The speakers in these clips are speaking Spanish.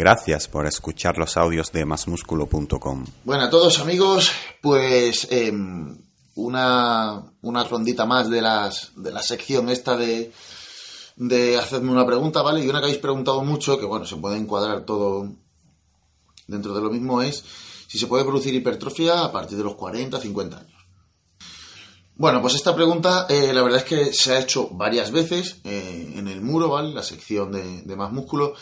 Gracias por escuchar los audios de masmusculo.com. Bueno, a todos amigos, pues em, una, una rondita más de, las, de la sección esta de, de hacerme una pregunta, ¿vale? Y una que habéis preguntado mucho, que bueno, se puede encuadrar todo dentro de lo mismo, es si se puede producir hipertrofia a partir de los 40, 50 años. Bueno, pues esta pregunta eh, la verdad es que se ha hecho varias veces eh, en el muro, ¿vale? La sección de, de más músculo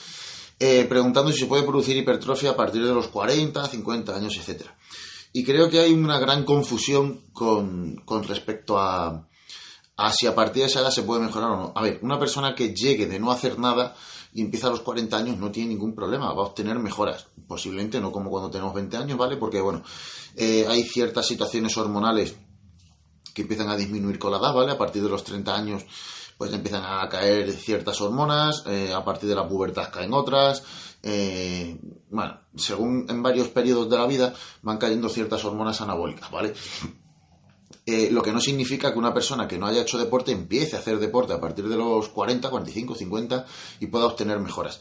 eh, preguntando si se puede producir hipertrofia a partir de los 40, 50 años, etc. Y creo que hay una gran confusión con, con respecto a, a, si a partir de esa edad se puede mejorar o no. A ver, una persona que llegue de no hacer nada y empieza a los 40 años no tiene ningún problema, va a obtener mejoras. Posiblemente no como cuando tenemos 20 años, ¿vale? Porque, bueno, eh, hay ciertas situaciones hormonales que empiezan a disminuir con la edad, ¿vale? A partir de los 30 años pues empiezan a caer ciertas hormonas, eh, a partir de la pubertad caen otras, eh, bueno, según en varios periodos de la vida van cayendo ciertas hormonas anabólicas, ¿vale? Eh, lo que no significa que una persona que no haya hecho deporte empiece a hacer deporte a partir de los 40, 45, 50 y pueda obtener mejoras.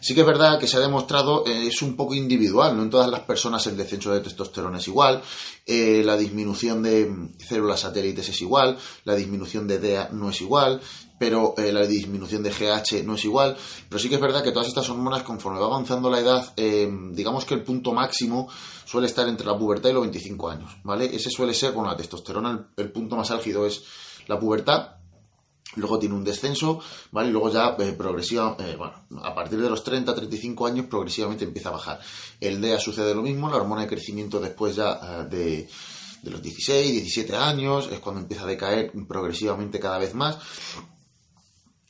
Sí que es verdad que se ha demostrado, es un poco individual, no en todas las personas el descenso de testosterona es igual, la disminución de células satélites es igual, la disminución de DEA no es igual, pero eh, la disminución de GH no es igual. Pero sí que es verdad que todas estas hormonas, conforme va avanzando la edad, digamos que el punto máximo suele estar entre la pubertad y los 25 años, ¿vale? Ese suele ser, con la testosterona el punto más álgido es la pubertad luego tiene un descenso, ¿vale? Y luego ya eh, progresiva, eh, bueno, a partir de los 30, 35 años progresivamente empieza a bajar. El DEA sucede lo mismo, la hormona de crecimiento después ya eh, de, los 16, 17 años, es cuando empieza a decaer progresivamente cada vez más.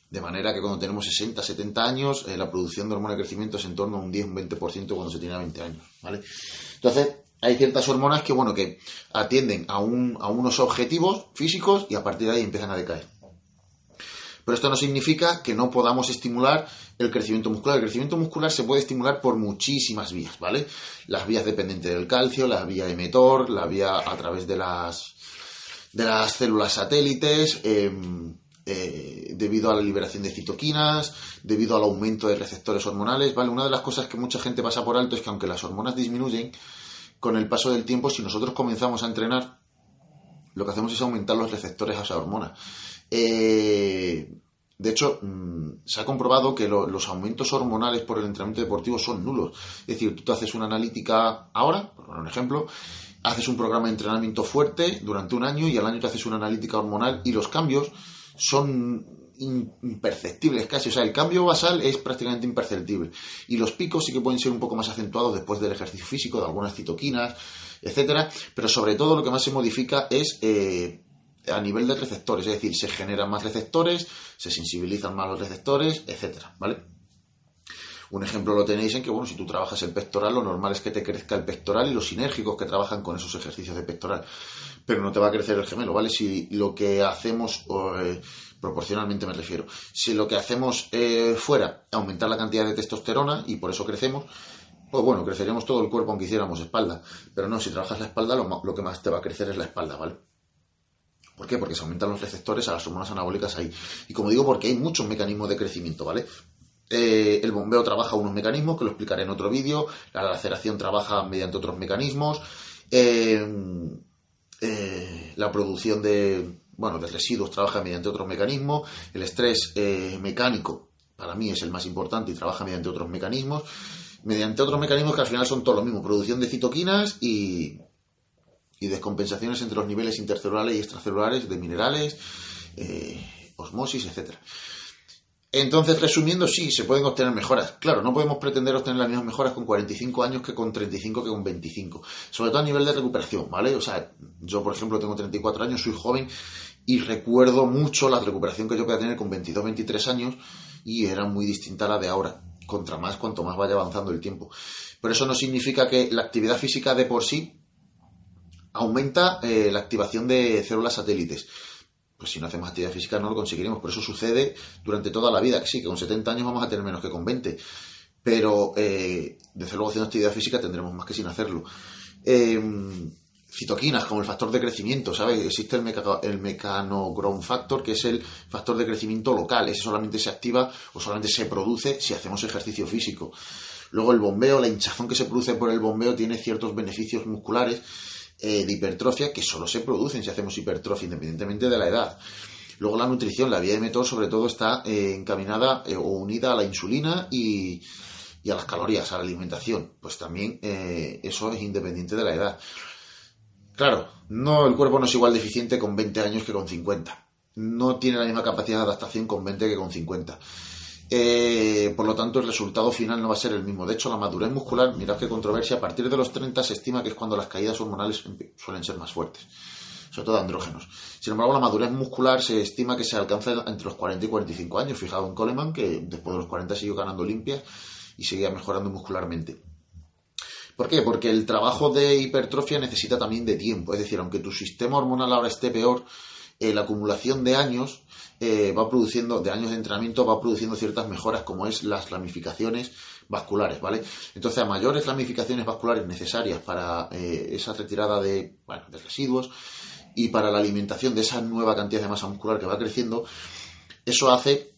De manera que cuando tenemos 60, 70 años, la producción de hormona de crecimiento es en torno a un 10, un 20% cuando se tiene 20 años, ¿vale? Entonces, hay ciertas hormonas que, bueno, que atienden a, un, a unos objetivos físicos y a partir de ahí empiezan a decaer. Pero esto no significa que no podamos estimular el crecimiento muscular. El crecimiento muscular se puede estimular por muchísimas vías, ¿vale? Las vías dependientes del calcio, la vía emetor, la vía a través de las, de las células satélites, em, eh, debido a la liberación de citoquinas, debido al aumento de receptores hormonales, ¿vale? Una de las cosas que mucha gente pasa por alto es que aunque las hormonas disminuyen, con el paso del tiempo, si nosotros comenzamos a entrenar, lo que hacemos es aumentar los receptores a esa hormona. Eh, de hecho, mm, se ha comprobado que los aumentos hormonales por el entrenamiento deportivo son nulos. Es decir, tú te haces una analítica ahora, por un ejemplo, haces un programa de entrenamiento fuerte durante un año y al año te haces una analítica hormonal y los cambios son imperceptibles casi. O sea, el cambio basal es prácticamente imperceptible. Y los picos sí que pueden ser un poco más acentuados después del ejercicio físico, de algunas citoquinas, etcétera. Pero sobre todo lo que más se modifica es eh, a nivel de receptores, es decir, se generan más receptores, se sensibilizan más los receptores, etcétera, ¿vale? Un ejemplo lo tenéis en que, bueno, si tú trabajas el pectoral, lo normal es que te crezca el pectoral y los sinérgicos que trabajan con esos ejercicios de pectoral. Pero no te va a crecer el gemelo, ¿vale? Si lo que hacemos, eh, proporcionalmente me refiero, si lo que hacemos eh, fuera aumentar la cantidad de testosterona y por eso crecemos, pues bueno, creceríamos todo el cuerpo aunque hiciéramos espalda. Pero no, si trabajas la espalda, lo que más te va a crecer es la espalda, ¿vale? ¿Por qué? Porque se aumentan los receptores a las hormonas anabólicas ahí. Y como digo, porque hay muchos mecanismos de crecimiento, ¿vale? Eh, el bombeo trabaja unos mecanismos que lo explicaré en otro vídeo. La laceración trabaja mediante otros mecanismos. Eh, eh, la producción de, bueno, de residuos trabaja mediante otros mecanismos. El estrés mecánico, para mí, es el más importante y trabaja mediante otros mecanismos. Mediante otros mecanismos que al final son todo lo mismo. Producción de citoquinas y, y descompensaciones entre los niveles intercelulares y extracelulares de minerales, osmosis, etc. Entonces, resumiendo, sí, se pueden obtener mejoras. Claro, no podemos pretender obtener las mismas mejoras con 45 años que con 35 que con 25. Sobre todo a nivel de recuperación, ¿vale? O sea, yo, por ejemplo, tengo 34 años, soy joven y recuerdo mucho la recuperación que yo podía tener con 22, 23 años y era muy distinta a la de ahora. Contra más, cuanto más vaya avanzando el tiempo. Pero eso no significa que la actividad física de por sí aumenta eh, la activación de células satélites. Pues si no hacemos actividad física no lo conseguiremos. Por eso sucede durante toda la vida. Que sí, que con 70 años vamos a tener menos que con 20. Pero, eh, desde luego, haciendo actividad física tendremos más que sin hacerlo. Em, citoquinas como el factor de crecimiento, ¿sabes? Existe el, meca el factor, que es el factor de crecimiento local. Ese solamente se activa o solamente se produce si hacemos ejercicio físico. Luego el bombeo, la hinchazón que se produce por el bombeo tiene ciertos beneficios musculares eh, de hipertrofia que solo se producen si hacemos hipertrofia independientemente de la edad. Luego la nutrición, la vía de método sobre todo está eh, encaminada o unida a la insulina y, y, a las calorías, a la alimentación. Pues también eso es independiente de la edad. Claro, no, el cuerpo no es igual deficiente con 20 años que con 50. No tiene la misma capacidad de adaptación con 20 que con 50. Eh, por lo tanto, el resultado final no va a ser el mismo. De hecho, la madurez muscular, mirad qué controversia, a partir de los 30 se estima que es cuando las caídas hormonales suelen ser más fuertes, sobre todo andrógenos. Sin embargo, la madurez muscular se estima que se alcanza entre los 40 y 45 años. Fijado en Coleman, que después de los 40 siguió ganando limpias y seguía mejorando muscularmente. ¿Por qué? Porque el trabajo de hipertrofia necesita también de tiempo. Es decir, aunque tu sistema hormonal ahora esté peor, eh, la acumulación de años eh, va produciendo, de años de entrenamiento, va produciendo ciertas mejoras, como es las ramificaciones vasculares, ¿vale? Entonces, a mayores ramificaciones vasculares necesarias para eh, esa retirada de, de residuos y para la alimentación de esa nueva cantidad de masa muscular que va creciendo, eso hace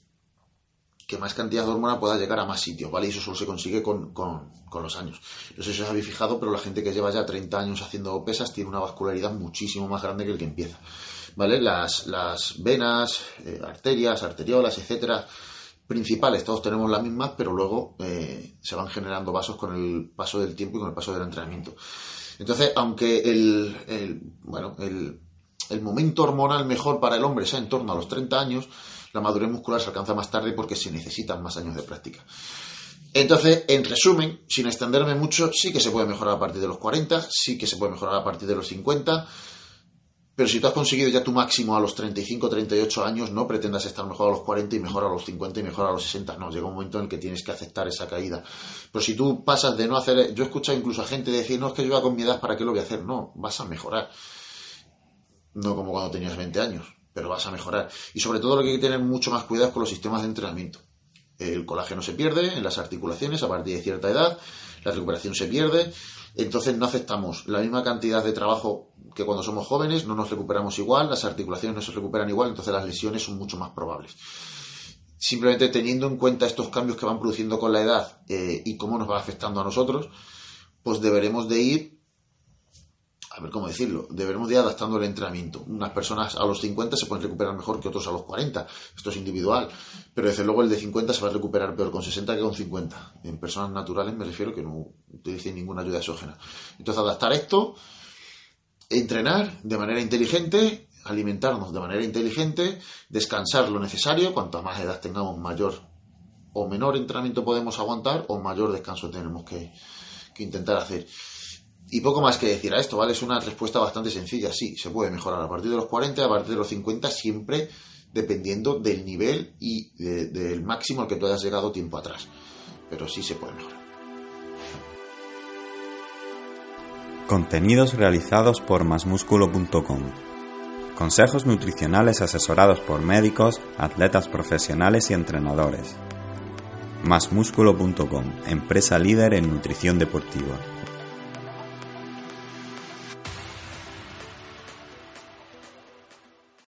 que más cantidad de hormona pueda llegar a más sitios, ¿vale? Y eso solo se consigue con, los años. No sé si os habéis fijado, pero la gente que lleva ya 30 años haciendo pesas tiene una vascularidad muchísimo más grande que el que empieza, ¿vale? Las, las venas, eh, arterias, arteriolas, etcétera, principales, todos tenemos las mismas, pero luego eh, se van generando vasos con el paso del tiempo y con el paso del entrenamiento. Entonces, aunque el, bueno, el, el momento hormonal mejor para el hombre sea en torno a los 30 años, la madurez muscular se alcanza más tarde porque se necesitan más años de práctica. Entonces, en resumen, sin extenderme mucho, sí que se puede mejorar a partir de los 40, sí que se puede mejorar a partir de los 50, pero si tú has conseguido ya tu máximo a los 35, 38 años, no pretendas estar mejor a los 40 y mejor a los 50 y mejor a los 60. No, llega un momento en el que tienes que aceptar esa caída. Pero si tú pasas de no hacer... Yo he escuchado incluso a gente decir, no, es que yo ya con mi edad, ¿para qué lo voy a hacer? No, vas a mejorar. No como cuando tenías 20 años pero vas a mejorar. Y sobre todo lo que hay que tener mucho más cuidado es con los sistemas de entrenamiento. El colágeno se pierde en las articulaciones a partir de cierta edad, la recuperación se pierde, entonces no aceptamos la misma cantidad de trabajo que cuando somos jóvenes, no nos recuperamos igual, las articulaciones no se recuperan igual, entonces las lesiones son mucho más probables. Simplemente teniendo en cuenta estos cambios que van produciendo con la edad eh, y cómo nos va afectando a nosotros, pues deberemos de ir ver cómo decirlo, deberemos ir adaptando el entrenamiento. Unas personas a los 50 se pueden recuperar mejor que otros a los 40, esto es individual, pero desde luego el de 50 se va a recuperar peor con 60 que con 50. En personas naturales me refiero que no utilicen ninguna ayuda exógena. Entonces adaptar esto, entrenar de manera inteligente, alimentarnos de manera inteligente, descansar lo necesario, cuanto más edad tengamos mayor o menor entrenamiento podemos aguantar o mayor descanso tenemos que intentar hacer. Y poco más que decir a esto, ¿vale? Es una respuesta bastante sencilla. Sí, se puede mejorar a partir de los 40, a partir de los 50, siempre dependiendo del nivel y del máximo al que tú hayas llegado tiempo atrás. Pero sí se puede mejorar. Contenidos realizados por masmusculo.com. Consejos nutricionales asesorados por médicos, atletas profesionales y entrenadores. Masmusculo.com, empresa líder en nutrición deportiva.